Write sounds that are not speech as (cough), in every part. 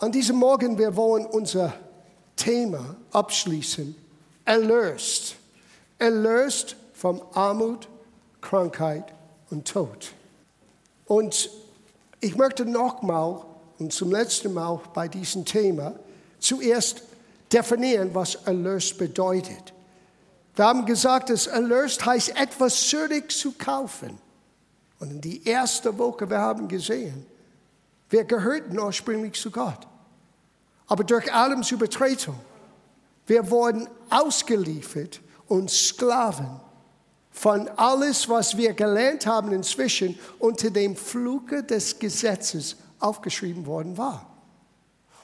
An diesem Morgen, wir wollen unser Thema abschließen. Erlöst. Erlöst von Armut, Krankheit und Tod. Und ich möchte nochmal und zum letzten Mal bei diesem Thema zuerst definieren, was erlöst bedeutet. Wir haben gesagt, dass erlöst heißt, etwas zurück zu kaufen. Und in die erste Woche, wir haben gesehen, wir gehörten ursprünglich zu Gott. Aber durch Adams Übertretung, wir wurden ausgeliefert und Sklaven von alles, was wir gelernt haben inzwischen, unter dem Fluke des Gesetzes aufgeschrieben worden war.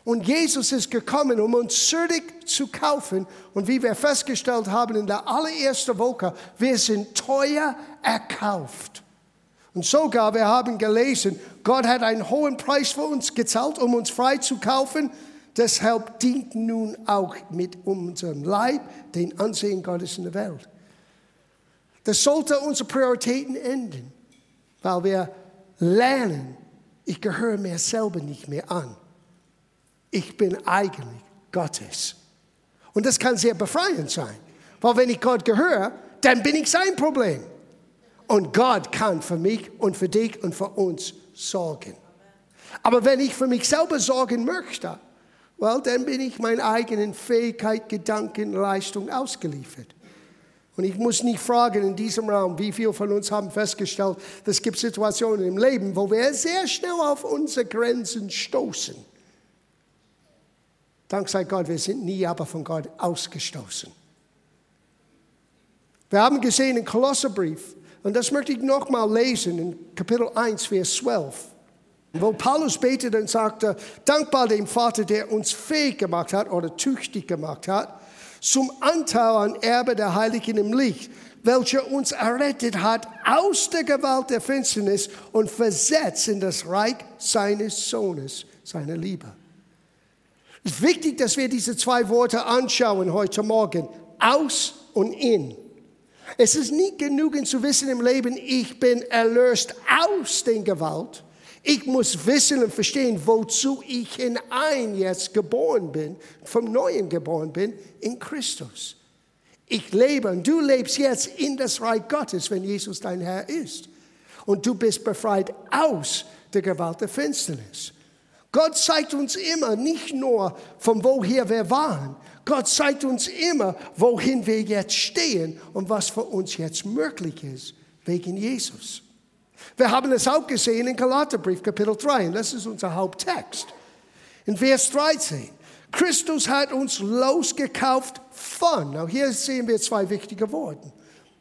Und Jesus ist gekommen, um uns zurück zu kaufen. Und wie wir festgestellt haben in der allerersten Woche, wir sind teuer erkauft. Und sogar, wir haben gelesen, Gott hat einen hohen Preis für uns gezahlt, um uns frei zu kaufen. Deshalb dient nun auch mit unserem Leib den Ansehen Gottes in der Welt. Das sollte unsere Prioritäten enden, weil wir lernen, ich gehöre mir selber nicht mehr an. Ich bin eigentlich Gottes. Und das kann sehr befreiend sein, weil wenn ich Gott gehöre, dann bin ich sein Problem. Und Gott kann für mich und für dich und für uns sorgen. Aber wenn ich für mich selber sorgen möchte, well, dann bin ich meinen eigenen Fähigkeit, Gedanken, Leistung ausgeliefert. Und ich muss nicht fragen in diesem Raum, wie viele von uns haben festgestellt, es gibt Situationen im Leben, wo wir sehr schnell auf unsere Grenzen stoßen. Dank sei Gott, wir sind nie aber von Gott ausgestoßen. Wir haben gesehen im Kolosserbrief, und das möchte ich nochmal lesen in Kapitel 1, Vers 12, wo Paulus betet und sagte, dankbar dem Vater, der uns fähig gemacht hat oder tüchtig gemacht hat, zum Anteil an Erbe der Heiligen im Licht, welcher uns errettet hat aus der Gewalt der Finsternis und versetzt in das Reich seines Sohnes, seiner Liebe. Es ist wichtig, dass wir diese zwei Worte anschauen heute Morgen. Aus und in. Es ist nicht genug zu wissen im Leben, ich bin erlöst aus der Gewalt. Ich muss wissen und verstehen, wozu ich hinein jetzt geboren bin, vom Neuen geboren bin, in Christus. Ich lebe und du lebst jetzt in das Reich Gottes, wenn Jesus dein Herr ist. Und du bist befreit aus der Gewalt der Finsternis. Gott zeigt uns immer nicht nur, von woher wir waren. Gott zeigt uns immer, wohin wir jetzt stehen und was für uns jetzt möglich ist, wegen Jesus. Wir haben es auch gesehen in Galaterbrief Kapitel 3 und das ist unser Haupttext. In Vers 13. Christus hat uns losgekauft von. Now hier sehen wir zwei wichtige Worte.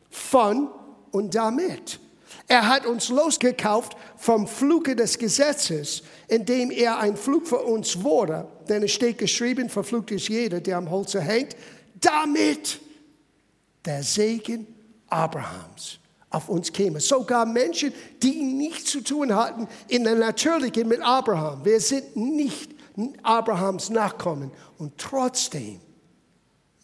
Von und damit. Er hat uns losgekauft vom Fluke des Gesetzes, indem er ein Flug für uns wurde. Denn es steht geschrieben, verflucht ist jeder, der am Holze hängt, damit der Segen Abrahams auf uns käme. Sogar Menschen, die nichts zu tun hatten in der Natürlichen mit Abraham. Wir sind nicht Abrahams Nachkommen. Und trotzdem,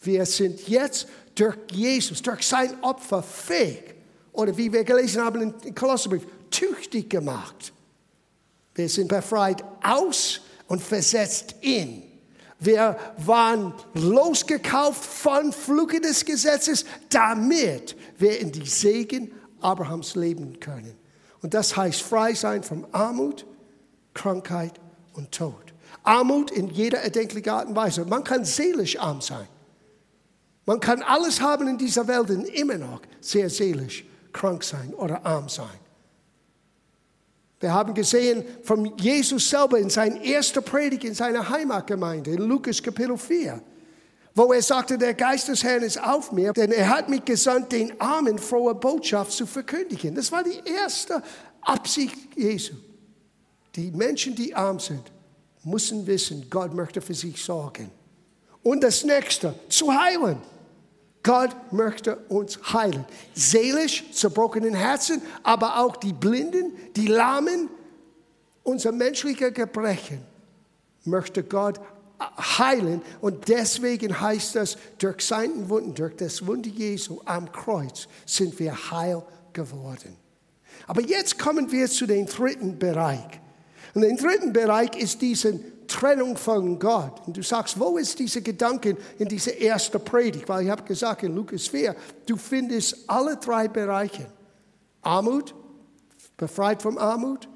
wir sind jetzt durch Jesus, durch sein Opfer fähig, oder wie wir gelesen haben im Kolosserbrief, tüchtig gemacht. Wir sind befreit aus und versetzt in. Wir waren losgekauft von Fluke des Gesetzes, damit wir in die Segen Abrahams leben können. Und das heißt frei sein von Armut, Krankheit und Tod. Armut in jeder erdenklichen Art und Weise. Man kann seelisch arm sein. Man kann alles haben in dieser Welt und immer noch sehr seelisch krank sein oder arm sein. Wir haben gesehen von Jesus selber in seiner ersten Predigt in seiner Heimatgemeinde, in Lukas Kapitel 4 wo er sagte, der Geist des Herrn ist auf mir, denn er hat mich gesandt, den Armen frohe Botschaft zu verkündigen. Das war die erste Absicht Jesu. Die Menschen, die arm sind, müssen wissen, Gott möchte für sich sorgen. Und das nächste, zu heilen. Gott möchte uns heilen. Seelisch, zerbrochenen Herzen, aber auch die Blinden, die Lahmen, unser menschlicher Gebrechen möchte Gott heilen. Und deswegen heißt das, durch seinen Wunden, durch das Wunder Jesu am Kreuz sind wir heil geworden. Aber jetzt kommen wir zu dem dritten Bereich. Und der dritten Bereich ist diesen Trennung von Gott. Und du sagst, wo ist diese Gedanken in dieser ersten Predigt? Weil ich habe gesagt, in Lukas 4, du findest alle drei Bereiche. Armut, befreit von Armut.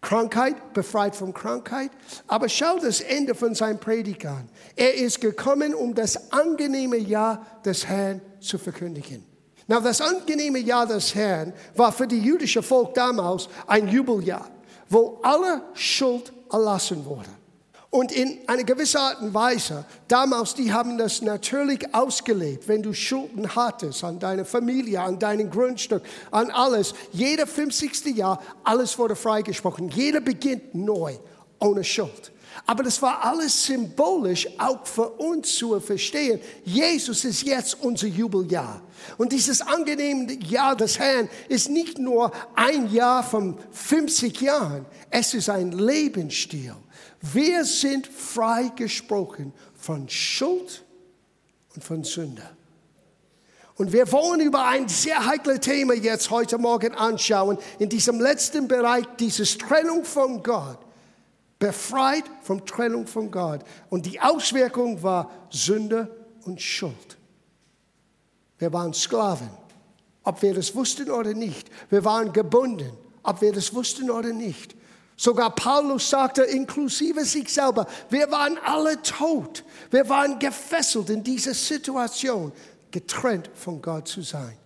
Krankheit, befreit von Krankheit. Aber schau das Ende von seinem Predigt an. Er ist gekommen, um das angenehme Jahr des Herrn zu verkündigen. Na, das angenehme Jahr des Herrn war für die jüdische Volk damals ein Jubeljahr, wo alle Schuld erlassen wurde. Und in einer gewissen Art und Weise, damals, die haben das natürlich ausgelebt, wenn du Schulden hattest an deine Familie, an deinem Grundstück, an alles. Jeder 50. Jahr, alles wurde freigesprochen. Jeder beginnt neu, ohne Schuld. Aber das war alles symbolisch auch für uns zu verstehen. Jesus ist jetzt unser Jubeljahr. Und dieses angenehme Jahr des Herrn ist nicht nur ein Jahr von 50 Jahren, es ist ein Lebensstil. Wir sind freigesprochen von Schuld und von Sünde. Und wir wollen über ein sehr heikles Thema jetzt heute Morgen anschauen, in diesem letzten Bereich, dieses Trennung von Gott. Befreit von Trennung von Gott. Und die Auswirkung war Sünde und Schuld. Wir waren Sklaven, ob wir das wussten oder nicht. Wir waren gebunden, ob wir das wussten oder nicht. Sogar Paulus sagte, inklusive sich selber, wir waren alle tot. Wir waren gefesselt in dieser Situation, getrennt von Gott zu sein.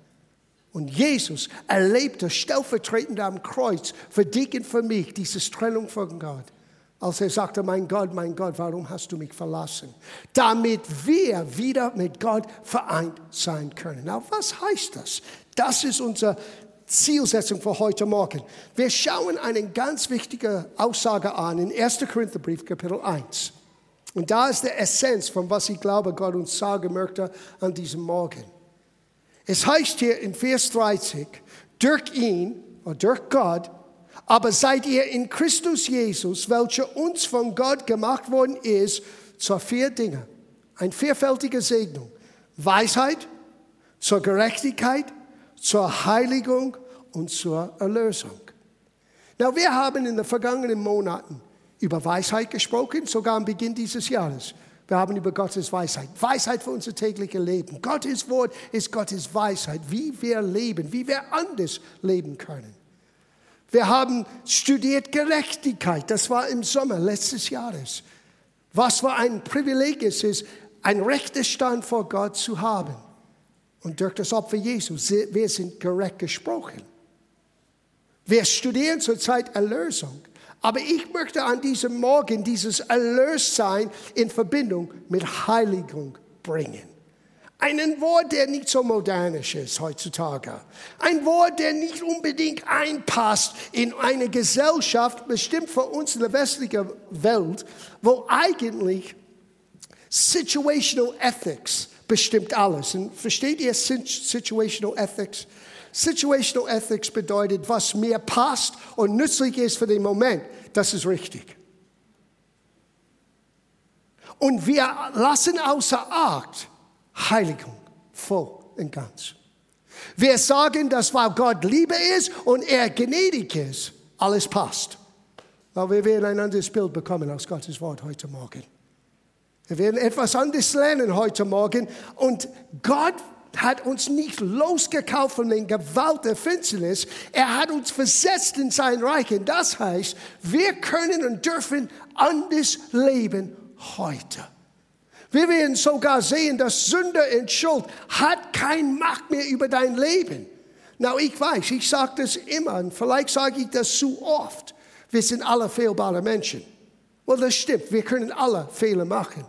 Und Jesus erlebte stellvertretend am Kreuz für dich und für mich diese Trennung von Gott. Als er sagte, mein Gott, mein Gott, warum hast du mich verlassen? Damit wir wieder mit Gott vereint sein können. Na, was heißt das? Das ist unser Zielsetzung für heute Morgen. Wir schauen eine ganz wichtige Aussage an in 1. Korintherbrief, Kapitel 1. Und da ist der Essenz von was ich glaube, Gott uns sagen möchte an diesem Morgen. Es heißt hier in Vers 30, durch ihn, oder durch Gott, aber seid ihr in Christus Jesus, welcher uns von Gott gemacht worden ist, zur vier Dinge. Ein vierfältige Segnung. Weisheit, zur Gerechtigkeit, zur Heiligung und zur Erlösung. Na, wir haben in den vergangenen Monaten über Weisheit gesprochen, sogar am Beginn dieses Jahres. Wir haben über Gottes Weisheit, Weisheit für unser tägliches Leben. Gottes Wort ist Gottes Weisheit, wie wir leben, wie wir anders leben können. Wir haben studiert Gerechtigkeit, das war im Sommer letztes Jahres. Was für ein Privileg es ist, ein rechter Stand vor Gott zu haben. Und durch das Opfer Jesus, wir sind gerecht gesprochen. Wir studieren zurzeit Erlösung. Aber ich möchte an diesem Morgen dieses Erlössein in Verbindung mit Heiligung bringen. Einen Wort, der nicht so modernisch ist heutzutage. Ein Wort, der nicht unbedingt einpasst in eine Gesellschaft, bestimmt für uns in der westlichen Welt, wo eigentlich Situational Ethics bestimmt alles. Und versteht ihr Situational Ethics? Situational Ethics bedeutet, was mir passt und nützlich ist für den Moment, das ist richtig. Und wir lassen außer Acht Heiligung voll und ganz. Wir sagen, dass weil Gott Liebe ist und er gnädig ist, alles passt. Weil wir werden ein anderes Bild bekommen aus Gottes Wort heute Morgen. Wir werden etwas anderes lernen heute Morgen. Und Gott hat uns nicht losgekauft von den Gewalt der Finsternis. Er hat uns versetzt in sein Reich. Und das heißt, wir können und dürfen anders leben heute. Wir werden sogar sehen, dass Sünde und Schuld hat keine Macht mehr über dein Leben. Na, ich weiß, ich sage das immer und vielleicht sage ich das zu oft. Wir sind alle fehlbare Menschen. Well, das stimmt, wir können alle Fehler machen.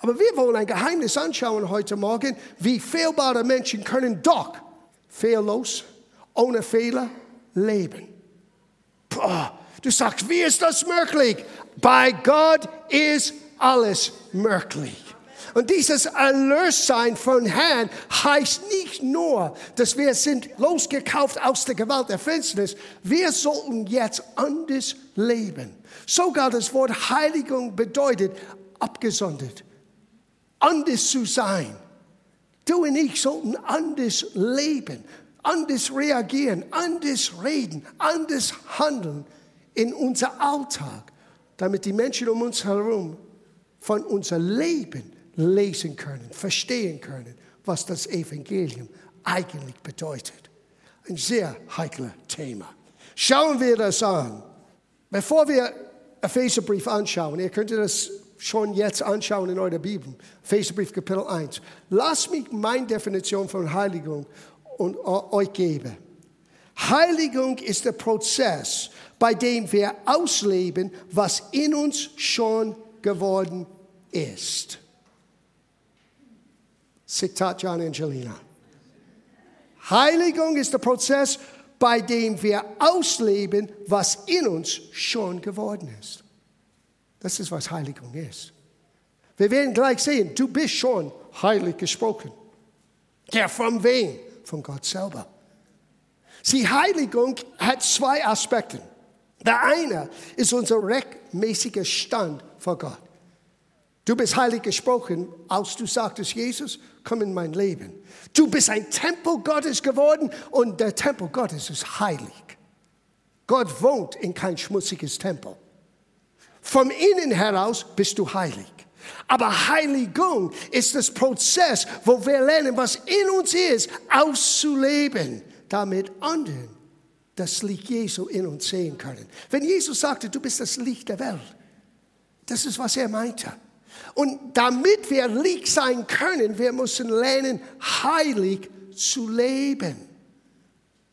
Aber wir wollen ein Geheimnis anschauen heute Morgen, wie fehlbare Menschen können doch fehllos, ohne Fehler leben. Boah, du sagst, wie ist das möglich? Bei Gott ist alles möglich. Und dieses Erlössein von Herrn heißt nicht nur, dass wir sind losgekauft aus der Gewalt der Finsternis. Wir sollten jetzt anders leben. Sogar das Wort Heiligung bedeutet abgesondert anders zu sein. Du und ich sollten anders leben, anders reagieren, anders reden, anders handeln in unser Alltag. damit die Menschen um uns herum von unser Leben lesen können, verstehen können, was das Evangelium eigentlich bedeutet. Ein sehr heikles Thema. Schauen wir das an. Bevor wir Epheserbrief anschauen, ihr könnt das schon jetzt anschauen in eurer Bibel, Epheserbrief Kapitel 1. Lasst mich meine Definition von Heiligung und euch geben. Heiligung ist der Prozess, bei dem wir ausleben, was in uns schon geworden ist. Zitat John Angelina. Heiligung ist der Prozess, bei dem wir ausleben, was in uns schon geworden ist. Das ist, was Heiligung ist. Wir werden gleich sehen, du bist schon heilig gesprochen. Ja, von wem? Von Gott selber. Die Heiligung hat zwei Aspekte. Der eine ist unser rechtmäßiger Stand vor Gott. Du bist heilig gesprochen, als du sagtest, Jesus, komm in mein Leben. Du bist ein Tempel Gottes geworden und der Tempel Gottes ist heilig. Gott wohnt in kein schmutziges Tempel. Vom Innen heraus bist du heilig. Aber Heiligung ist das Prozess, wo wir lernen, was in uns ist, auszuleben, damit anderen das Licht Jesu in uns sehen können. Wenn Jesus sagte, du bist das Licht der Welt, das ist, was er meinte. Und damit wir Licht sein können, wir müssen lernen, heilig zu leben.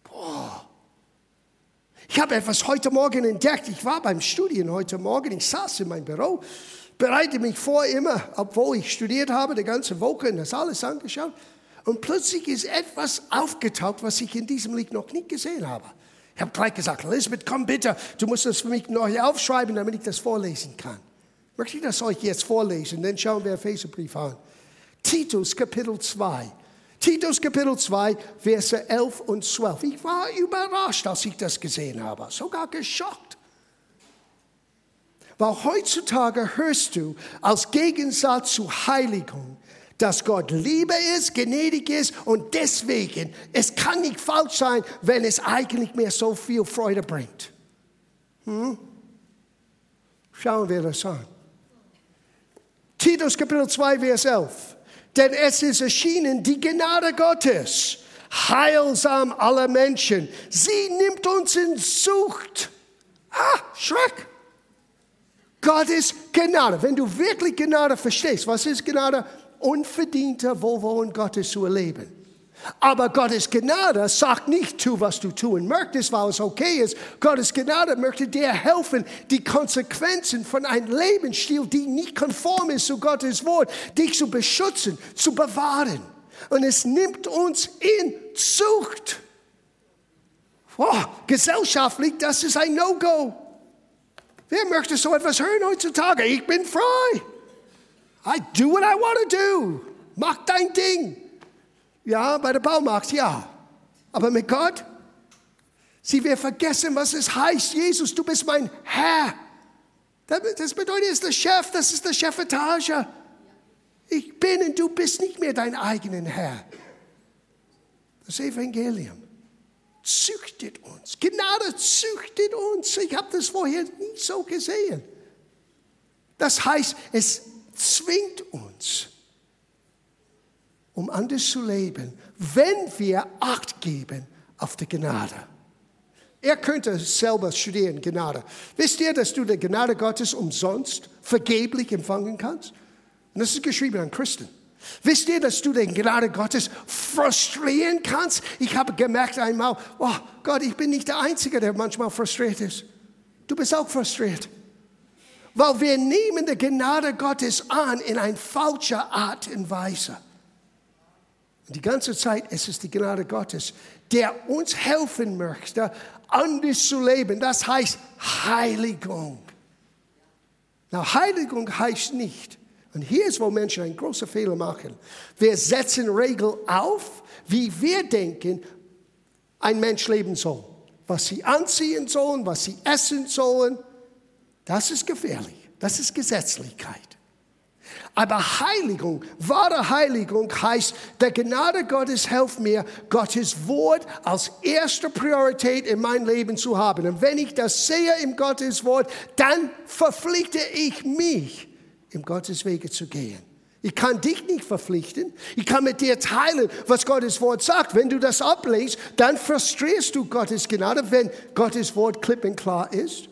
Boah. Ich habe etwas heute Morgen entdeckt. Ich war beim Studien heute Morgen. Ich saß in meinem Büro, bereite mich vor immer, obwohl ich studiert habe, die ganze Woche und das alles angeschaut. Und plötzlich ist etwas aufgetaucht, was ich in diesem Lied noch nicht gesehen habe. Ich habe gleich gesagt, Elisabeth, komm bitte, du musst das für mich neu aufschreiben, damit ich das vorlesen kann. Möchte ich das euch jetzt vorlesen, dann schauen wir Epheserbrief an. Titus Kapitel 2. Titus Kapitel 2, Verse 11 und 12. Ich war überrascht, als ich das gesehen habe, sogar geschockt. Weil heutzutage hörst du als Gegensatz zu Heiligung, dass Gott Liebe ist, gnädig ist und deswegen, es kann nicht falsch sein, wenn es eigentlich mehr so viel Freude bringt. Hm? Schauen wir das an. Titus Kapitel 2, Vers 11. Denn es ist erschienen die Gnade Gottes, heilsam aller Menschen. Sie nimmt uns in Sucht. Ah, Schreck. Gottes Gnade. Wenn du wirklich Gnade verstehst, was ist Gnade? Unverdienter Wohlwollen Gottes zu erleben. Aber Gottes Gnade sagt nicht, tu, was du tun möchtest, weil es okay ist. Gottes Gnade möchte dir helfen, die Konsequenzen von einem Lebensstil, die nicht konform ist zu Gottes Wort, dich zu beschützen, zu bewahren. Und es nimmt uns in Zucht. Wow, gesellschaftlich, das ist ein No-Go. Wer möchte so etwas hören heutzutage? Ich bin frei. I do what I want to do. Mach dein Ding. Ja, bei der Baumarkt, ja. Aber mit Gott? Sie, wir vergessen, was es heißt. Jesus, du bist mein Herr. Das bedeutet, er ist der Chef, das ist der Chefetage. Ich bin und du bist nicht mehr dein eigener Herr. Das Evangelium züchtet uns. Gnade züchtet uns. Ich habe das vorher nie so gesehen. Das heißt, es zwingt uns um anders zu leben, wenn wir Acht geben auf die Gnade. Er könnte selber studieren, Gnade. Wisst ihr, dass du die Gnade Gottes umsonst, vergeblich empfangen kannst? Und das ist geschrieben an Christen. Wisst ihr, dass du die Gnade Gottes frustrieren kannst? Ich habe gemerkt einmal, oh Gott, ich bin nicht der Einzige, der manchmal frustriert ist. Du bist auch frustriert. Weil wir nehmen die Gnade Gottes an in eine falsche Art und Weise. Die ganze Zeit es ist die Gnade Gottes, der uns helfen möchte, anders zu leben. Das heißt Heiligung. Na, Heiligung heißt nicht, und hier ist, wo Menschen einen großen Fehler machen. Wir setzen Regeln auf, wie wir denken, ein Mensch leben soll. Was sie anziehen sollen, was sie essen sollen, das ist gefährlich. Das ist Gesetzlichkeit. Aber Heiligung, wahre Heiligung heißt, der Gnade Gottes hilft mir, Gottes Wort als erste Priorität in mein Leben zu haben. Und wenn ich das sehe im Gottes Wort, dann verpflichte ich mich, im Gottes Wege zu gehen. Ich kann dich nicht verpflichten. Ich kann mit dir teilen, was Gottes Wort sagt. Wenn du das ablehnst, dann frustrierst du Gottes Gnade, wenn Gottes Wort klipp und klar ist.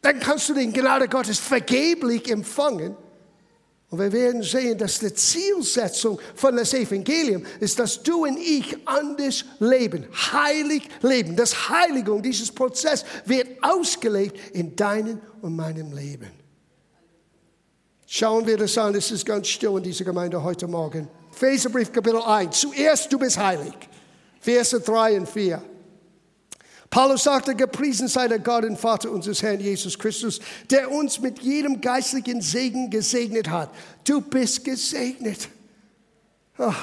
Dann kannst du den Gnade Gottes vergeblich empfangen und wir werden sehen, dass die Zielsetzung von das Evangelium ist, dass du und ich anders leben, heilig leben. Das Heiligung, dieses Prozess wird ausgelebt in deinem und meinem Leben. Schauen wir das an, es ist ganz still in dieser Gemeinde heute Morgen. Epheserbrief Kapitel 1. Zuerst, du bist heilig. Verse 3 und 4. Paulus sagte, gepriesen sei der Gott und Vater unseres Herrn Jesus Christus, der uns mit jedem geistlichen Segen gesegnet hat. Du bist gesegnet. Oh,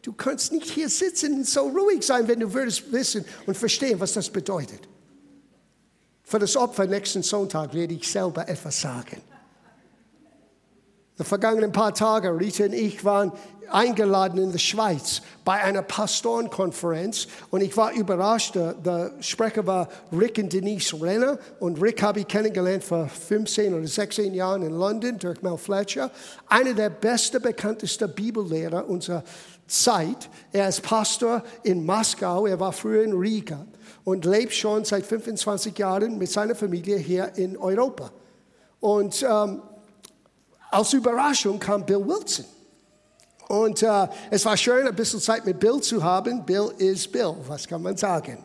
du kannst nicht hier sitzen und so ruhig sein, wenn du würdest wissen und verstehen, was das bedeutet. Für das Opfer nächsten Sonntag werde ich selber etwas sagen. Die vergangenen paar Tage, Rita und ich waren eingeladen in der Schweiz bei einer Pastorenkonferenz und ich war überrascht. Der, der, Sprecher war Rick und Denise Renner und Rick habe ich kennengelernt vor 15 oder 16 Jahren in London durch Mel Fletcher. Einer der besten, bekanntesten Bibellehrer unserer Zeit. Er ist Pastor in Moskau, er war früher in Riga und lebt schon seit 25 Jahren mit seiner Familie hier in Europa. Und ähm, als Überraschung kam Bill Wilson. Und äh, es war schön, ein bisschen Zeit mit Bill zu haben. Bill ist Bill, was kann man sagen?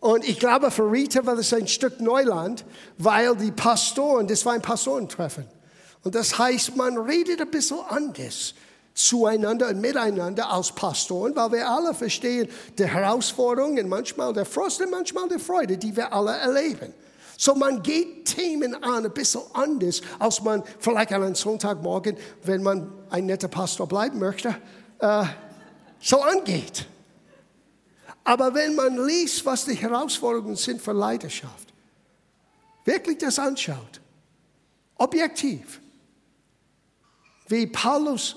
Und ich glaube, für Rita war das ein Stück Neuland, weil die Pastoren, das war ein Pastorentreffen. Und das heißt, man redet ein bisschen anders zueinander und miteinander als Pastoren, weil wir alle verstehen die Herausforderungen, manchmal der Frost und manchmal die Freude, die wir alle erleben. So man geht Themen an ein bisschen anders, als man vielleicht an einem Sonntagmorgen, wenn man ein netter Pastor bleiben möchte, äh, so angeht. Aber wenn man liest, was die Herausforderungen sind für Leidenschaft, wirklich das anschaut, objektiv, wie Paulus,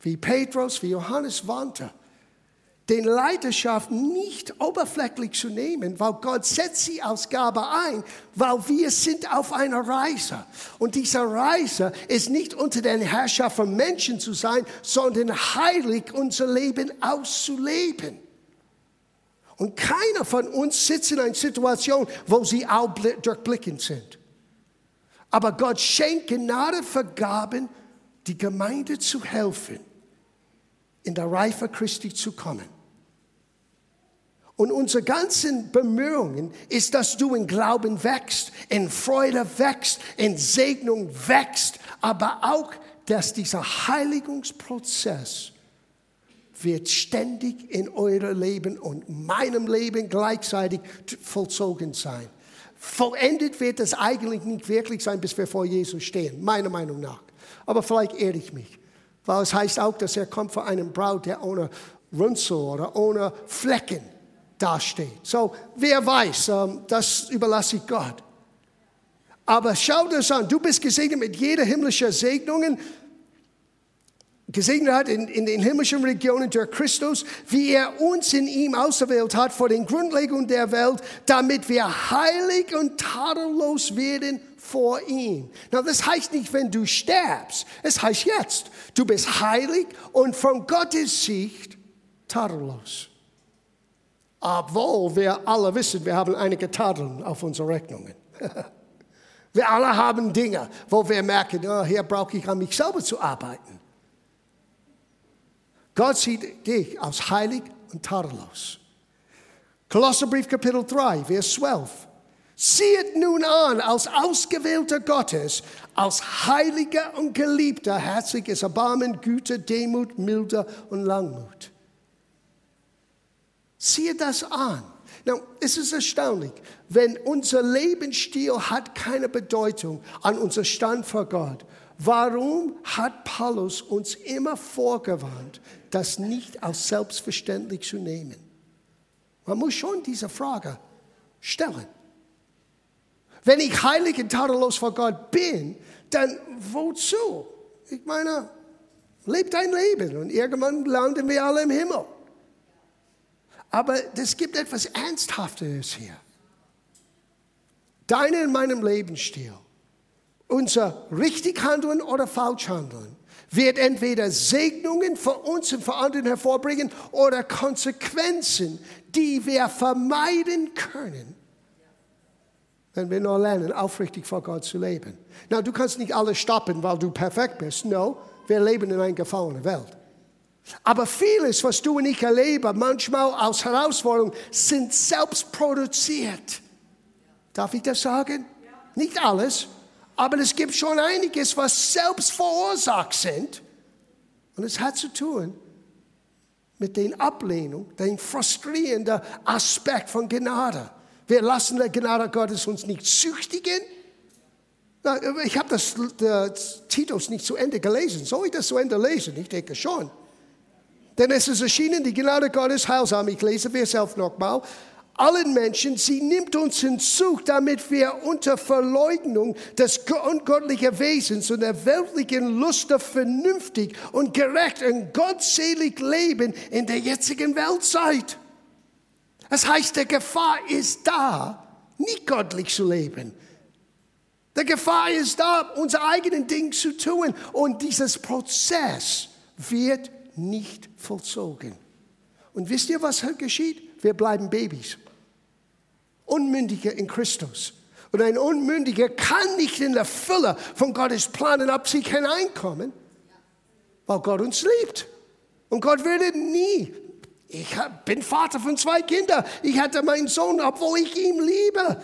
wie Petrus, wie Johannes warnte, den Leidenschaft nicht oberflächlich zu nehmen, weil Gott setzt sie als Gabe ein, weil wir sind auf einer Reise. Und diese Reise ist nicht unter der Herrschaft von Menschen zu sein, sondern heilig unser Leben auszuleben. Und keiner von uns sitzt in einer Situation, wo sie auch durchblickend sind. Aber Gott schenkt Gnade Vergaben, die Gemeinde zu helfen, in der Reife Christi zu kommen. Und unsere ganzen Bemühungen ist, dass du in Glauben wächst, in Freude wächst, in Segnung wächst, aber auch, dass dieser Heiligungsprozess wird ständig in eurem Leben und meinem Leben gleichzeitig vollzogen sein. Vollendet wird es eigentlich nicht wirklich sein, bis wir vor Jesus stehen, meiner Meinung nach. Aber vielleicht irre ich mich, weil es heißt auch, dass er kommt vor einem Braut, der ohne Runzel oder ohne Flecken dasteht. So, wer weiß, ähm, das überlasse ich Gott. Aber schau das an, du bist gesegnet mit jeder himmlischen Segnungen, gesegnet hat in, in, den himmlischen Regionen durch Christus, wie er uns in ihm auserwählt hat vor den Grundlegungen der Welt, damit wir heilig und tadellos werden vor ihm. Na, das heißt nicht, wenn du sterbst. Es heißt jetzt, du bist heilig und von Gottes Sicht tadellos. Obwohl wir alle wissen, wir haben einige Tadeln auf unsere Rechnungen. (laughs) wir alle haben Dinge, wo wir merken, oh, hier brauche ich an mich selber zu arbeiten. Gott sieht dich als heilig und tadellos. Kolosserbrief Kapitel 3, Vers 12. Sieht nun an als Ausgewählter Gottes, als Heiliger und Geliebter, herzliches Erbarmen, Güte, Demut, Milde und Langmut. Siehe das an. Now, es ist erstaunlich, wenn unser Lebensstil hat keine Bedeutung an unser Stand vor Gott. Warum hat Paulus uns immer vorgewarnt, das nicht als selbstverständlich zu nehmen? Man muss schon diese Frage stellen. Wenn ich heilig und tadellos vor Gott bin, dann wozu? Ich meine, leb dein Leben und irgendwann landen wir alle im Himmel. Aber es gibt etwas Ernsthaftes hier. Deine in meinem Lebensstil, unser richtig Handeln oder falsch Handeln, wird entweder Segnungen für uns und für andere hervorbringen oder Konsequenzen, die wir vermeiden können, wenn wir nur lernen, aufrichtig vor Gott zu leben. Na, du kannst nicht alles stoppen, weil du perfekt bist. No, wir leben in einer gefallenen Welt. Aber vieles, was du und ich erleben, manchmal als Herausforderung, sind selbst produziert. Darf ich das sagen? Nicht alles, aber es gibt schon einiges, was selbst verursacht sind. Und es hat zu tun mit den Ablehnung, den frustrierenden Aspekt von Gnade. Wir lassen der Gnade Gottes uns nicht züchtigen. Ich habe das, das Titus nicht zu Ende gelesen. Soll ich das zu Ende lesen? Ich denke schon. Denn es ist erschienen, die Gnade Gottes heilsam. Ich lese wir selbst nochmal allen Menschen, sie nimmt uns hinzu, damit wir unter Verleugnung des ungottlichen Wesens und der weltlichen Lust vernünftig und gerecht und gottselig leben in der jetzigen Weltzeit. Das heißt, die Gefahr ist da, nicht göttlich zu leben. Die Gefahr ist da, unser eigenen Ding zu tun und dieses Prozess wird nicht vollzogen. Und wisst ihr, was geschieht? Wir bleiben Babys. Unmündiger in Christus. Und ein Unmündiger kann nicht in der Fülle von Gottes Plan und Absicht hineinkommen, weil Gott uns liebt. Und Gott würde nie. Ich bin Vater von zwei Kindern. Ich hatte meinen Sohn, obwohl ich ihn liebe.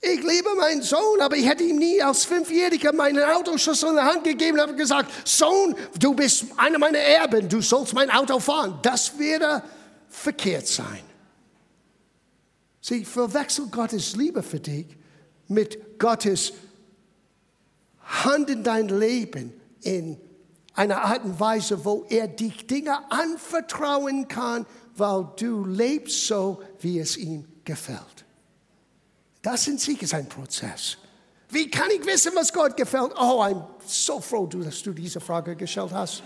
Ich liebe meinen Sohn, aber ich hätte ihm nie als Fünfjähriger meinen Autoschlüssel in der Hand gegeben und gesagt, Sohn, du bist einer meiner Erben, du sollst mein Auto fahren. Das wäre verkehrt sein. Sie verwechseln Gottes Liebe für dich mit Gottes Hand in dein Leben in einer Art und Weise, wo er dich Dinge anvertrauen kann, weil du lebst so, wie es ihm gefällt. Das in sich ist ein Prozess. Wie kann ich wissen, was Gott gefällt? Oh, bin so froh, dass du diese Frage gestellt hast.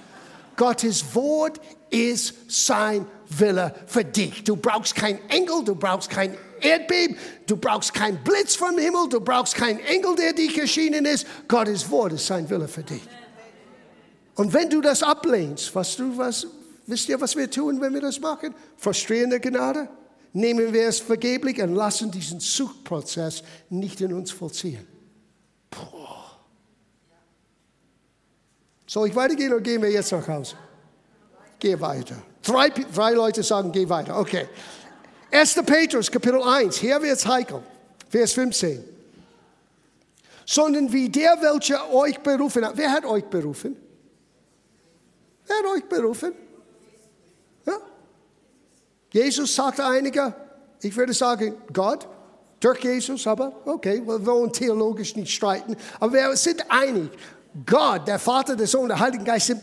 Gottes Wort ist sein Wille für dich. Du brauchst kein Engel, du brauchst kein Erdbeben, du brauchst keinen Blitz vom Himmel, du brauchst keinen Engel, der dich erschienen ist. Gottes Wort ist sein Wille für dich. Und wenn du das ablehnst, was du, was, wisst ihr, was wir tun, wenn wir das machen? Frustrierende Gnade? Nehmen wir es vergeblich und lassen diesen Suchprozess nicht in uns vollziehen. Puh. Soll ich weitergehen oder gehen wir jetzt nach Hause? Geh weiter. Drei, drei Leute sagen, geh weiter. Okay. 1. Petrus, Kapitel 1, hier wird es heikel, Vers 15. Sondern wie der, welcher euch berufen hat. Wer hat euch berufen? Wer hat euch berufen? Jesus sagte einige, ich würde sagen Gott, durch Jesus, aber okay, wir wollen theologisch nicht streiten, aber wir sind einig. Gott, der Vater, der Sohn, der Heilige Geist sind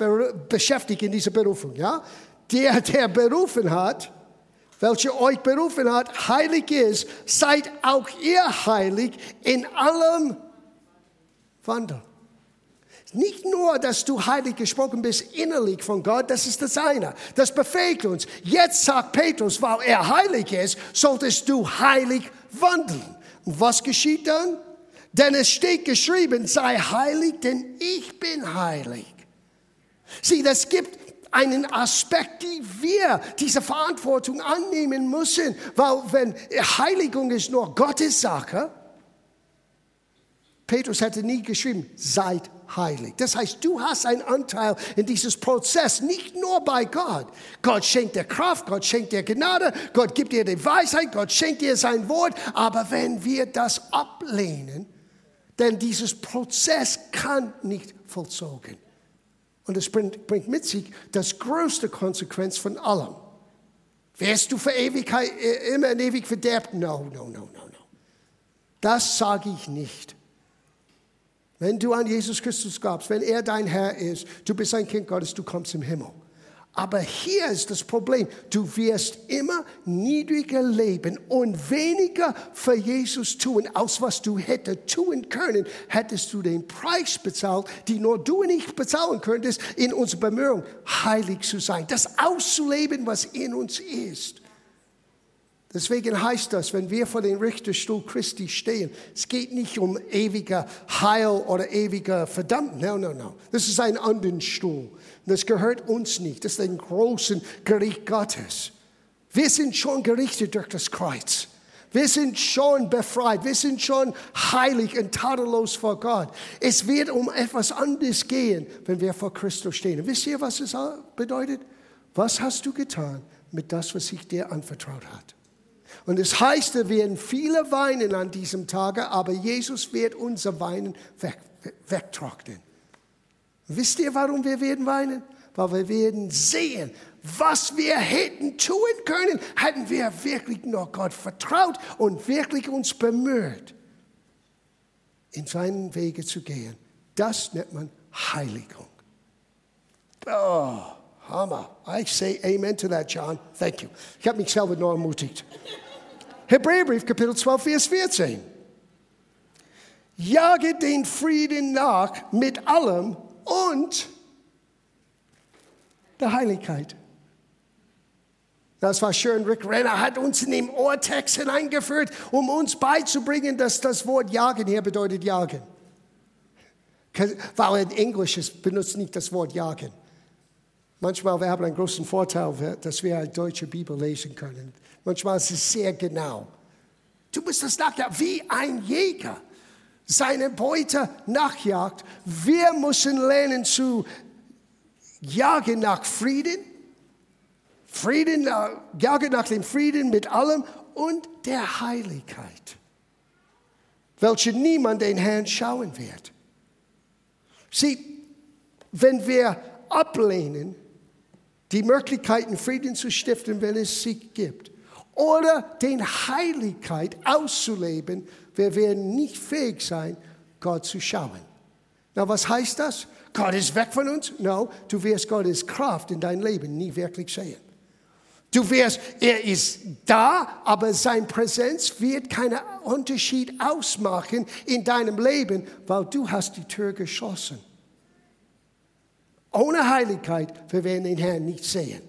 beschäftigt in dieser Berufung. Ja? Der, der berufen hat, welcher euch berufen hat, heilig ist, seid auch ihr heilig in allem Wandel. Nicht nur, dass du heilig gesprochen bist innerlich von Gott, das ist das eine. Das befähigt uns. Jetzt sagt Petrus, weil er heilig ist, solltest du heilig wandeln. Und was geschieht dann? Denn es steht geschrieben, sei heilig, denn ich bin heilig. Sieh, das gibt einen Aspekt, die wir diese Verantwortung annehmen müssen, weil wenn Heiligung ist nur Gottes Sache, Petrus hätte nie geschrieben, seid heilig. Das heißt, du hast einen Anteil in dieses Prozess, nicht nur bei Gott. Gott schenkt dir Kraft, Gott schenkt dir Gnade, Gott gibt dir die Weisheit, Gott schenkt dir sein Wort. Aber wenn wir das ablehnen, denn dieses Prozess kann nicht vollzogen. Und es bringt, bringt mit sich das größte Konsequenz von allem. Wärst du für Ewigkeit äh, immer in ewig verderbt? No, no, no, no, no. Das sage ich nicht. Wenn du an Jesus Christus glaubst, wenn er dein Herr ist, du bist ein Kind Gottes, du kommst im Himmel. Aber hier ist das Problem. Du wirst immer niedriger leben und weniger für Jesus tun, als was du hättest tun können, hättest du den Preis bezahlt, die nur du und ich bezahlen könntest, in unserer Bemühung, heilig zu sein, das auszuleben, was in uns ist. Deswegen heißt das, wenn wir vor dem Richterstuhl Christi stehen, es geht nicht um ewiger Heil oder ewiger Verdammnis. No, no, no. Das ist ein anderer Stuhl. Das gehört uns nicht. Das ist ein großes Gericht Gottes. Wir sind schon gerichtet durch das Kreuz. Wir sind schon befreit. Wir sind schon heilig und tadellos vor Gott. Es wird um etwas anderes gehen, wenn wir vor Christus stehen. wisst ihr, was es bedeutet? Was hast du getan mit das, was sich dir anvertraut hat? Und es heißt, wir werden viele weinen an diesem Tage, aber Jesus wird unser Weinen weg, wegtrocknen. Wisst ihr, warum wir werden weinen? Weil wir werden sehen, was wir hätten tun können, hätten wir wirklich nur Gott vertraut und wirklich uns bemüht, in seinen Wege zu gehen. Das nennt man Heiligung. Oh, Hammer. I say amen to that, John. Thank you. Ich habe mich selber nur ermutigt. Hebräerbrief, Kapitel 12, Vers 14. Jage den Frieden nach mit allem und der Heiligkeit. Das war schön. Rick Renner hat uns in den Ohrtext hineingeführt, um uns beizubringen, dass das Wort jagen hier bedeutet jagen. Weil in Englisch benutzt nicht das Wort jagen. Manchmal wir haben einen großen Vorteil, dass wir eine deutsche Bibel lesen können. Manchmal ist es sehr genau. Du musst das nachjagen, wie ein Jäger seine Beute nachjagt. Wir müssen lernen zu jagen nach Frieden, Frieden, äh, jagen nach dem Frieden mit allem und der Heiligkeit, welche niemand den Herrn schauen wird. Sieh, wenn wir ablehnen, die Möglichkeiten, Frieden zu stiften, wenn es sie gibt, oder den Heiligkeit auszuleben, wir werden nicht fähig sein, Gott zu schauen. Na, was heißt das? Gott ist weg von uns? No, du wirst Gottes Kraft in dein Leben nie wirklich sehen. Du wirst, er ist da, aber seine Präsenz wird keinen Unterschied ausmachen in deinem Leben, weil du hast die Tür geschlossen. Ohne Heiligkeit, wir werden den Herrn nicht sehen.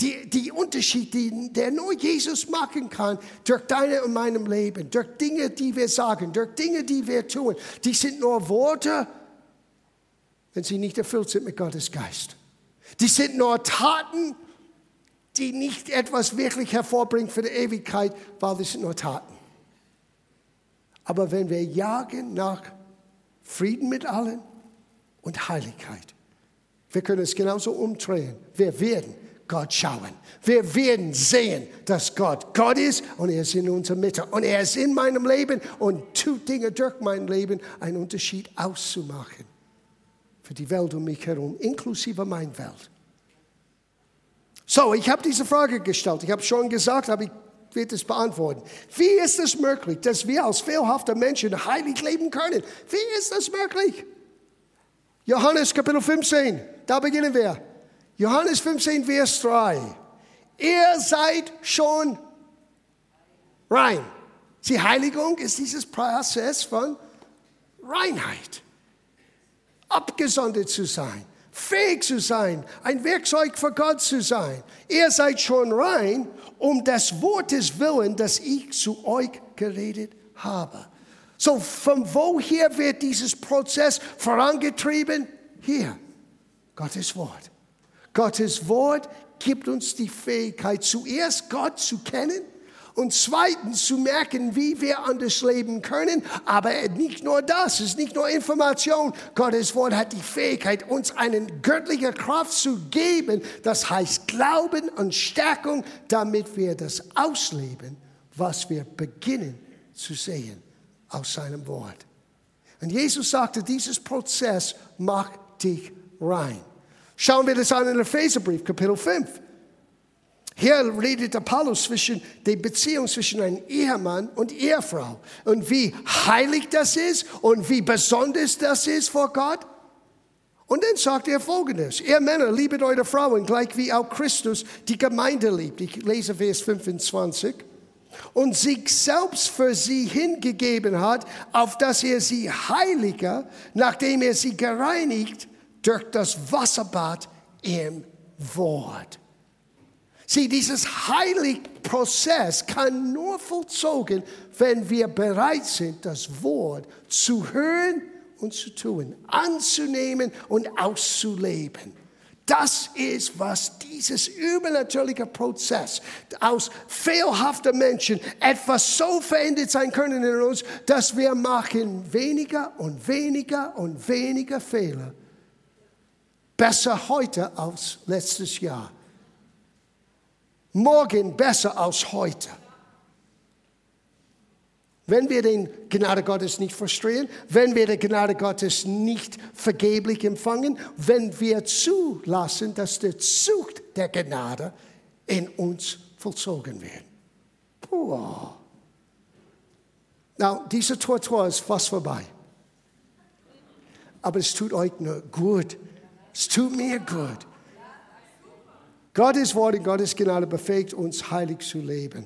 Die, die Unterschied, die, der nur Jesus machen kann, durch deine und meinem Leben, durch Dinge, die wir sagen, durch Dinge, die wir tun, die sind nur Worte, wenn sie nicht erfüllt sind mit Gottes Geist. Die sind nur Taten, die nicht etwas wirklich hervorbringen für die Ewigkeit, weil das sind nur Taten. Aber wenn wir jagen nach Frieden mit allen und Heiligkeit, wir können es genauso umdrehen. Wir werden Gott schauen. Wir werden sehen, dass Gott Gott ist und er ist in unserer Mitte und er ist in meinem Leben und tut Dinge durch mein Leben, einen Unterschied auszumachen für die Welt um mich herum, inklusive meiner Welt. So, ich habe diese Frage gestellt. Ich habe schon gesagt, aber ich werde es beantworten. Wie ist es möglich, dass wir als fehlhafte Menschen heilig leben können? Wie ist das möglich? Johannes Kapitel 15, da beginnen wir. Johannes 15, Vers 3. Ihr seid schon rein. Die Heiligung ist dieses Prozess von Reinheit. Abgesondert zu sein, fähig zu sein, ein Werkzeug für Gott zu sein. Ihr seid schon rein um des Wortes willen, das ich zu euch geredet habe. So, von woher wird dieses Prozess vorangetrieben? Hier, Gottes Wort. Gottes Wort gibt uns die Fähigkeit, zuerst Gott zu kennen und zweitens zu merken, wie wir anders leben können. Aber nicht nur das, es ist nicht nur Information. Gottes Wort hat die Fähigkeit, uns eine göttliche Kraft zu geben. Das heißt Glauben und Stärkung, damit wir das ausleben, was wir beginnen zu sehen aus seinem Wort. Und Jesus sagte, dieses Prozess macht dich rein. Schauen wir das an in Epheserbrief, Kapitel 5. Hier redet Paulus zwischen der Beziehung zwischen einem Ehemann und Ehefrau und wie heilig das ist und wie besonders das ist vor Gott. Und dann sagt er folgendes, ihr Männer, liebet eure Frauen, gleich wie auch Christus die Gemeinde liebt. Ich lese Vers 25. Und sich selbst für sie hingegeben hat, auf dass er sie heiliger, nachdem er sie gereinigt, durch das Wasserbad im Wort. Sieh, dieses Heiligprozess kann nur vollzogen, wenn wir bereit sind, das Wort zu hören und zu tun, anzunehmen und auszuleben. Das ist, was dieses übernatürliche Prozess aus fehlhaften Menschen etwas so verändert sein können in uns, dass wir machen weniger und weniger und weniger Fehler. Besser heute als letztes Jahr. Morgen besser als heute. Wenn wir den Gnade Gottes nicht verstehen, wenn wir die Gnade Gottes nicht vergeblich empfangen, wenn wir zulassen, dass der Zucht der Gnade in uns vollzogen wird. Puh. Now, diese Tortur ist fast vorbei. Aber es tut euch nur gut. Es tut mir gut. Gottes Wort und Gottes Gnade befähigt uns, heilig zu leben.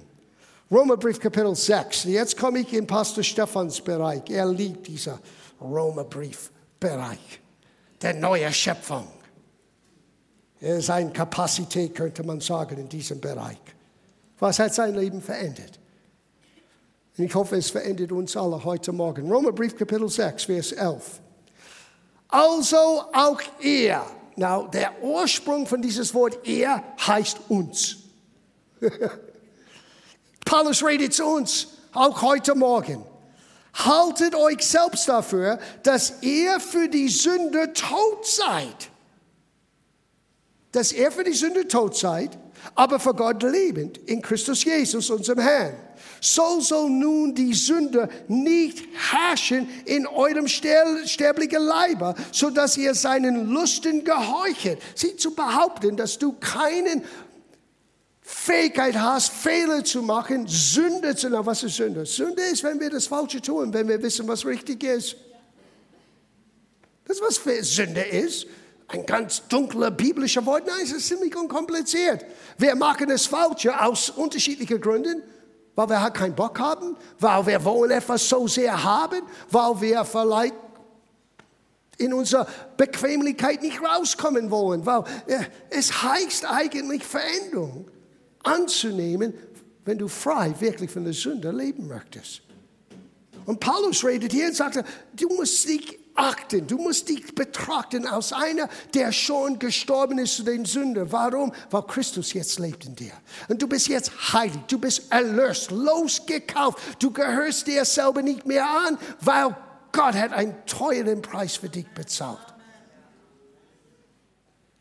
Römerbrief Kapitel 6. Jetzt komme ich in Pastor Stephans Bereich. Er liebt dieser Römerbrief-Bereich. Der neue Schöpfung. Er ist eine Kapazität, könnte man sagen, in diesem Bereich. Was hat sein Leben verändert? Und ich hoffe, es verändert uns alle heute Morgen. Römerbrief Kapitel 6, Vers 11. Also auch ihr. Now, der Ursprung von dieses Wort ihr heißt uns. (laughs) Paulus redet zu uns, auch heute Morgen. Haltet euch selbst dafür, dass ihr für die Sünde tot seid. Dass ihr für die Sünde tot seid, aber für Gott lebend in Christus Jesus, unserem Herrn. So soll nun die Sünde nicht herrschen in eurem sterblichen Leiber, so dass ihr seinen Lusten gehorchet. Sie zu behaupten, dass du keinen Fähigkeit hast, Fehler zu machen, Sünde zu machen. Was ist Sünde? Sünde ist, wenn wir das Falsche tun, wenn wir wissen, was richtig ist. Das ist, was Sünde ist. Ein ganz dunkler biblischer Wort. Nein, es ist ziemlich unkompliziert. Wir machen das Falsche aus unterschiedlichen Gründen. Weil wir keinen Bock haben, weil wir wollen etwas so sehr haben, weil wir vielleicht in unserer Bequemlichkeit nicht rauskommen wollen, weil äh, es heißt eigentlich Veränderung anzunehmen, wenn du frei wirklich von der Sünde leben möchtest. Und Paulus redet hier und sagt, du musst dich achten, du musst dich betrachten als einer, der schon gestorben ist zu den Sünden. Warum? Weil Christus jetzt lebt in dir. Und du bist jetzt heilig, du bist erlöst, losgekauft. Du gehörst dir selber nicht mehr an, weil Gott hat einen teuren Preis für dich bezahlt.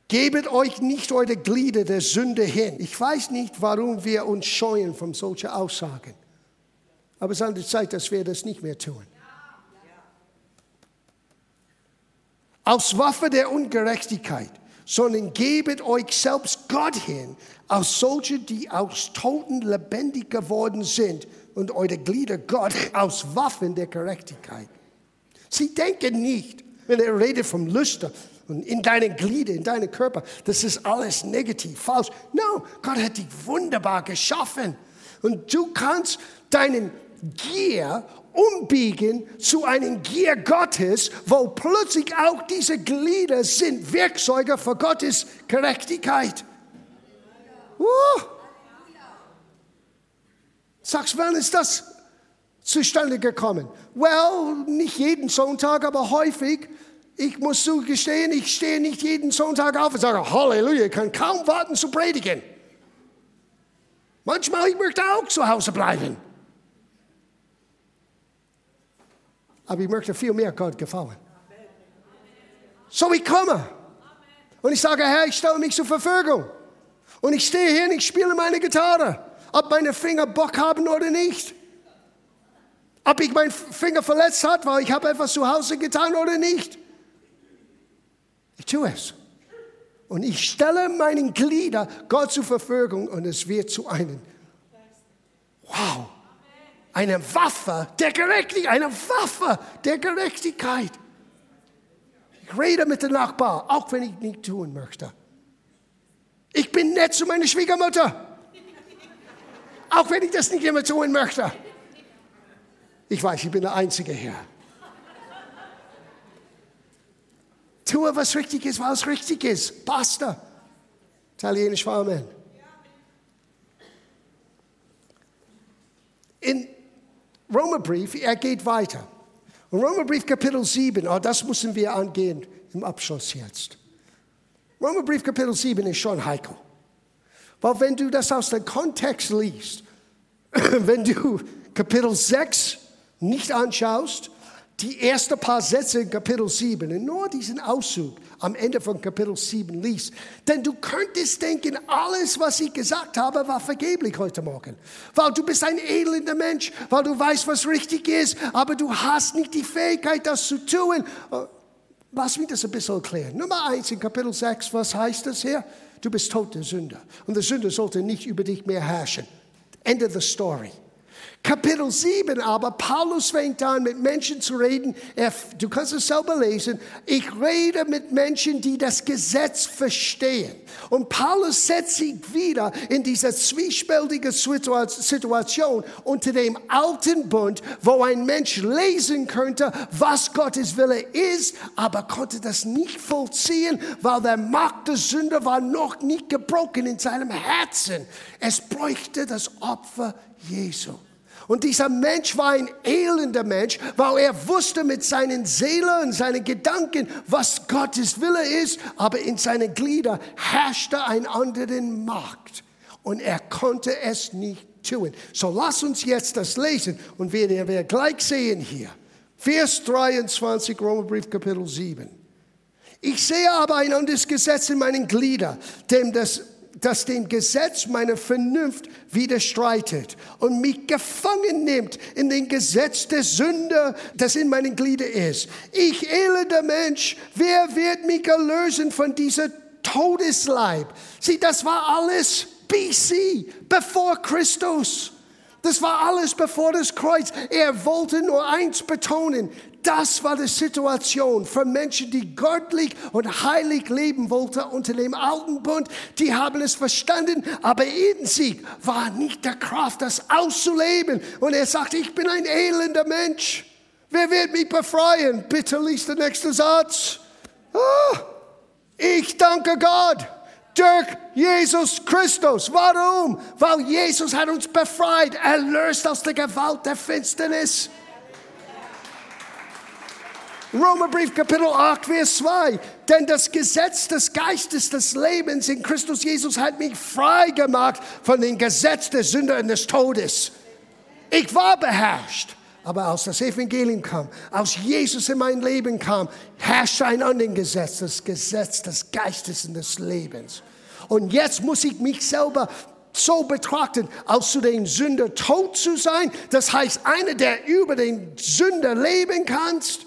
Gebet euch nicht eure Glieder der Sünde hin. Ich weiß nicht, warum wir uns scheuen von solchen Aussagen. Aber es ist an der Zeit, dass wir das nicht mehr tun. Als Waffe der Ungerechtigkeit, sondern gebet euch selbst Gott hin, als solche, die aus Toten lebendig geworden sind und eure Glieder Gott aus Waffen der Gerechtigkeit. Sie denken nicht, wenn er redet vom Lüster, und in deinen Glieder, in deinen Körper. Das ist alles negativ, falsch. No, Gott hat dich wunderbar geschaffen. Und du kannst deinen Gier umbiegen zu einem Gier Gottes, wo plötzlich auch diese Glieder sind Werkzeuge für Gottes Gerechtigkeit. Uh. Sagst, wann ist das zustande gekommen? Well, nicht jeden Sonntag, aber häufig ich muss zugestehen, ich stehe nicht jeden Sonntag auf und sage, Halleluja, ich kann kaum warten zu predigen. Manchmal ich möchte auch zu Hause bleiben. Aber ich möchte viel mehr Gott gefallen. So ich komme. Und ich sage, Herr, ich stelle mich zur Verfügung. Und ich stehe hier und ich spiele meine Gitarre. Ob meine Finger Bock haben oder nicht. Ob ich meinen Finger verletzt hat, weil ich habe etwas zu Hause getan oder nicht. Ich tue es. Und ich stelle meinen Glieder Gott zur Verfügung und es wird zu einem, wow, eine Waffe der Gerechtigkeit, eine Waffe der Gerechtigkeit. Ich rede mit dem Nachbar, auch wenn ich nicht tun möchte. Ich bin nett zu meiner Schwiegermutter, auch wenn ich das nicht immer tun möchte. Ich weiß, ich bin der Einzige hier. Tue, was richtig ist, was richtig ist. Basta. Italienisch Amen. In Römerbrief, er geht weiter. Römerbrief Kapitel 7, oh, das müssen wir angehen im Abschluss jetzt. Römerbrief Kapitel 7 ist schon heikel. Weil wenn du das aus dem Kontext liest, (clears throat) wenn du Kapitel 6 nicht anschaust, die ersten paar Sätze in Kapitel 7 und nur diesen Auszug am Ende von Kapitel 7 liest. Denn du könntest denken, alles, was ich gesagt habe, war vergeblich heute Morgen. Weil du bist ein elender Mensch, weil du weißt, was richtig ist, aber du hast nicht die Fähigkeit, das zu tun. Äh, lass mich das ein bisschen erklären. Nummer eins in Kapitel 6, was heißt das hier? Du bist tot der Sünder. Und der Sünder sollte nicht über dich mehr herrschen. Ende the story. Kapitel 7 aber, Paulus fängt an, mit Menschen zu reden. Er, du kannst es selber lesen. Ich rede mit Menschen, die das Gesetz verstehen. Und Paulus setzt sich wieder in diese zwiespältige Situation unter dem alten Bund, wo ein Mensch lesen könnte, was Gottes Wille ist, aber konnte das nicht vollziehen, weil der Macht der Sünde war noch nicht gebrochen in seinem Herzen. Es bräuchte das Opfer Jesu. Und dieser Mensch war ein elender Mensch, weil er wusste mit seinen Seelen seinen Gedanken, was Gottes Wille ist, aber in seinen Gliedern herrschte ein anderer Macht und er konnte es nicht tun. So lass uns jetzt das lesen und wir werden gleich sehen hier. Vers 23, Romerbrief Kapitel 7. Ich sehe aber ein anderes Gesetz in meinen Gliedern, dem das das dem Gesetz meiner Vernunft widerstreitet und mich gefangen nimmt in den Gesetz der Sünde, das in meinen Gliedern ist. Ich elender Mensch, wer wird mich erlösen von dieser Todesleib? Sieh, das war alles BC, bevor Christus. Das war alles bevor das Kreuz. Er wollte nur eins betonen. Das war die Situation für Menschen, die göttlich und heilig leben wollten unter dem alten Bund. Die haben es verstanden, aber in sich war nicht der Kraft, das auszuleben. Und er sagt, ich bin ein elender Mensch. Wer wird mich befreien? Bitte liest der nächste Satz. Oh, ich danke Gott durch Jesus Christus. Warum? Weil Jesus hat uns befreit, erlöst aus der Gewalt der Finsternis. Römerbrief Kapitel 8, Vers 2. Denn das Gesetz des Geistes des Lebens in Christus Jesus hat mich frei gemacht von dem Gesetz der Sünde und des Todes. Ich war beherrscht. Aber als das Evangelium kam, als Jesus in mein Leben kam, herrschte ein anderes Gesetz, das Gesetz des Geistes und des Lebens. Und jetzt muss ich mich selber so betrachten, als zu den Sünder tot zu sein. Das heißt, einer, der über den Sünder leben kannst.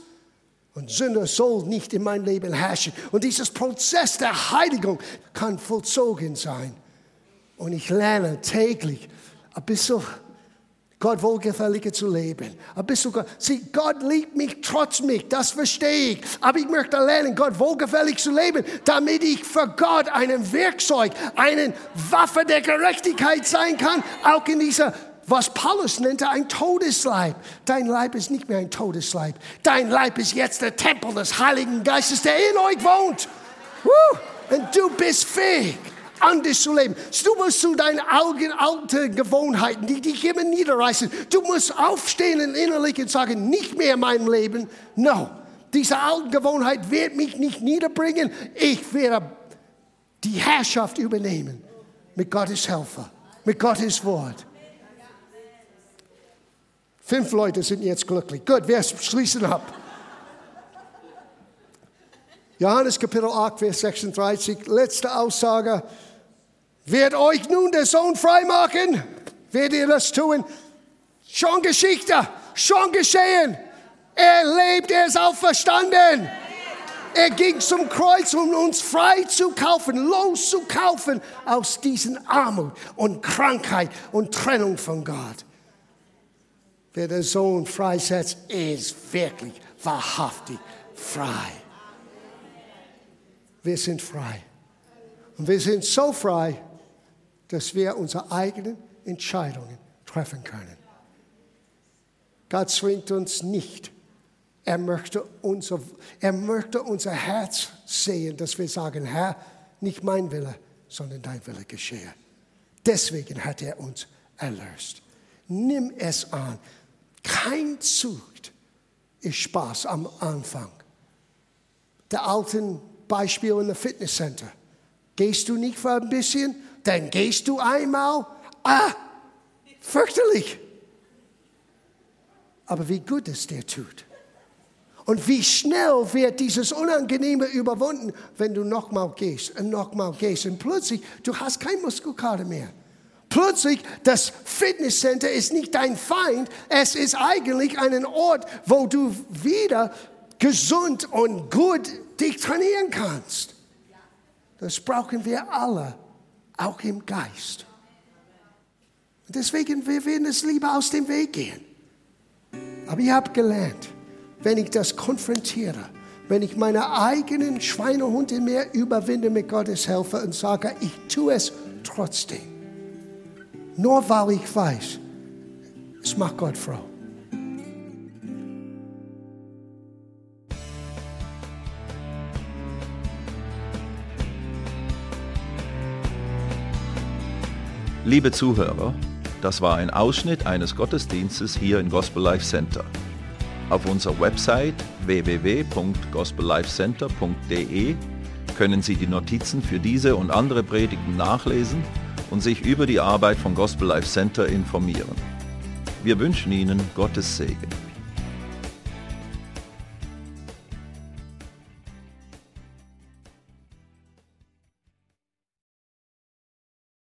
Und Sünde soll nicht in mein Leben herrschen. Und dieses Prozess der Heiligung kann vollzogen sein. Und ich lerne täglich ein bisschen Gott wohlgefälliger zu leben. Ein bisschen Gott. Sieh, Gott liebt mich trotz mich, das verstehe ich. Aber ich möchte lernen, Gott wohlgefällig zu leben, damit ich für Gott ein Werkzeug, eine Waffe der Gerechtigkeit sein kann, auch in dieser was Paulus nannte ein Todesleib. Dein Leib ist nicht mehr ein Todesleib. Dein Leib ist jetzt der Tempel des Heiligen Geistes, der in euch wohnt. Woo! Und du bist fähig, anders zu leben. Du musst zu deinen alten, alten Gewohnheiten, die dich immer niederreißen. Du musst aufstehen und innerlich und sagen, nicht mehr mein Leben. No, diese alte Gewohnheit wird mich nicht niederbringen. Ich werde die Herrschaft übernehmen mit Gottes Helfer, mit Gottes Wort. Fünf Leute sind jetzt glücklich. Gut, wir schließen ab. Johannes Kapitel 8, Vers 36, letzte Aussage. Wird euch nun der Sohn freimachen? Werdet ihr das tun? Schon Geschichte, schon geschehen. Er lebt, er ist auferstanden. Er ging zum Kreuz, um uns frei zu kaufen, loszukaufen aus diesen Armut und Krankheit und Trennung von Gott. Der Sohn freisetzt, ist wirklich wahrhaftig frei. wir sind frei. Und wir sind so frei, dass wir unsere eigenen Entscheidungen treffen können. Gott zwingt uns nicht. Er möchte, unser, er möchte unser Herz sehen, dass wir sagen, Herr, nicht mein Wille, sondern dein Wille geschehe. Deswegen hat er uns erlöst. Nimm es an. Kein Zucht ist Spaß am Anfang. Der alten Beispiel in der Fitnesscenter. Gehst du nicht für ein bisschen, dann gehst du einmal. Ah, fürchterlich. Aber wie gut es dir tut. Und wie schnell wird dieses Unangenehme überwunden, wenn du nochmal gehst und nochmal gehst. Und plötzlich, du hast kein Muskelkater mehr. Plötzlich, das Fitnesscenter ist nicht dein Feind, es ist eigentlich ein Ort, wo du wieder gesund und gut dich trainieren kannst. Das brauchen wir alle, auch im Geist. Deswegen, wir werden es lieber aus dem Weg gehen. Aber ich habe gelernt, wenn ich das konfrontiere, wenn ich meine eigenen Schweinehund in mir überwinde mit Gottes Hilfe und sage, ich tue es trotzdem. Nur weil ich weiß, es macht Gott froh. Liebe Zuhörer, das war ein Ausschnitt eines Gottesdienstes hier im Gospel Life Center. Auf unserer Website www.gospellifecenter.de können Sie die Notizen für diese und andere Predigten nachlesen und sich über die Arbeit von Gospel Life Center informieren. Wir wünschen Ihnen Gottes Segen.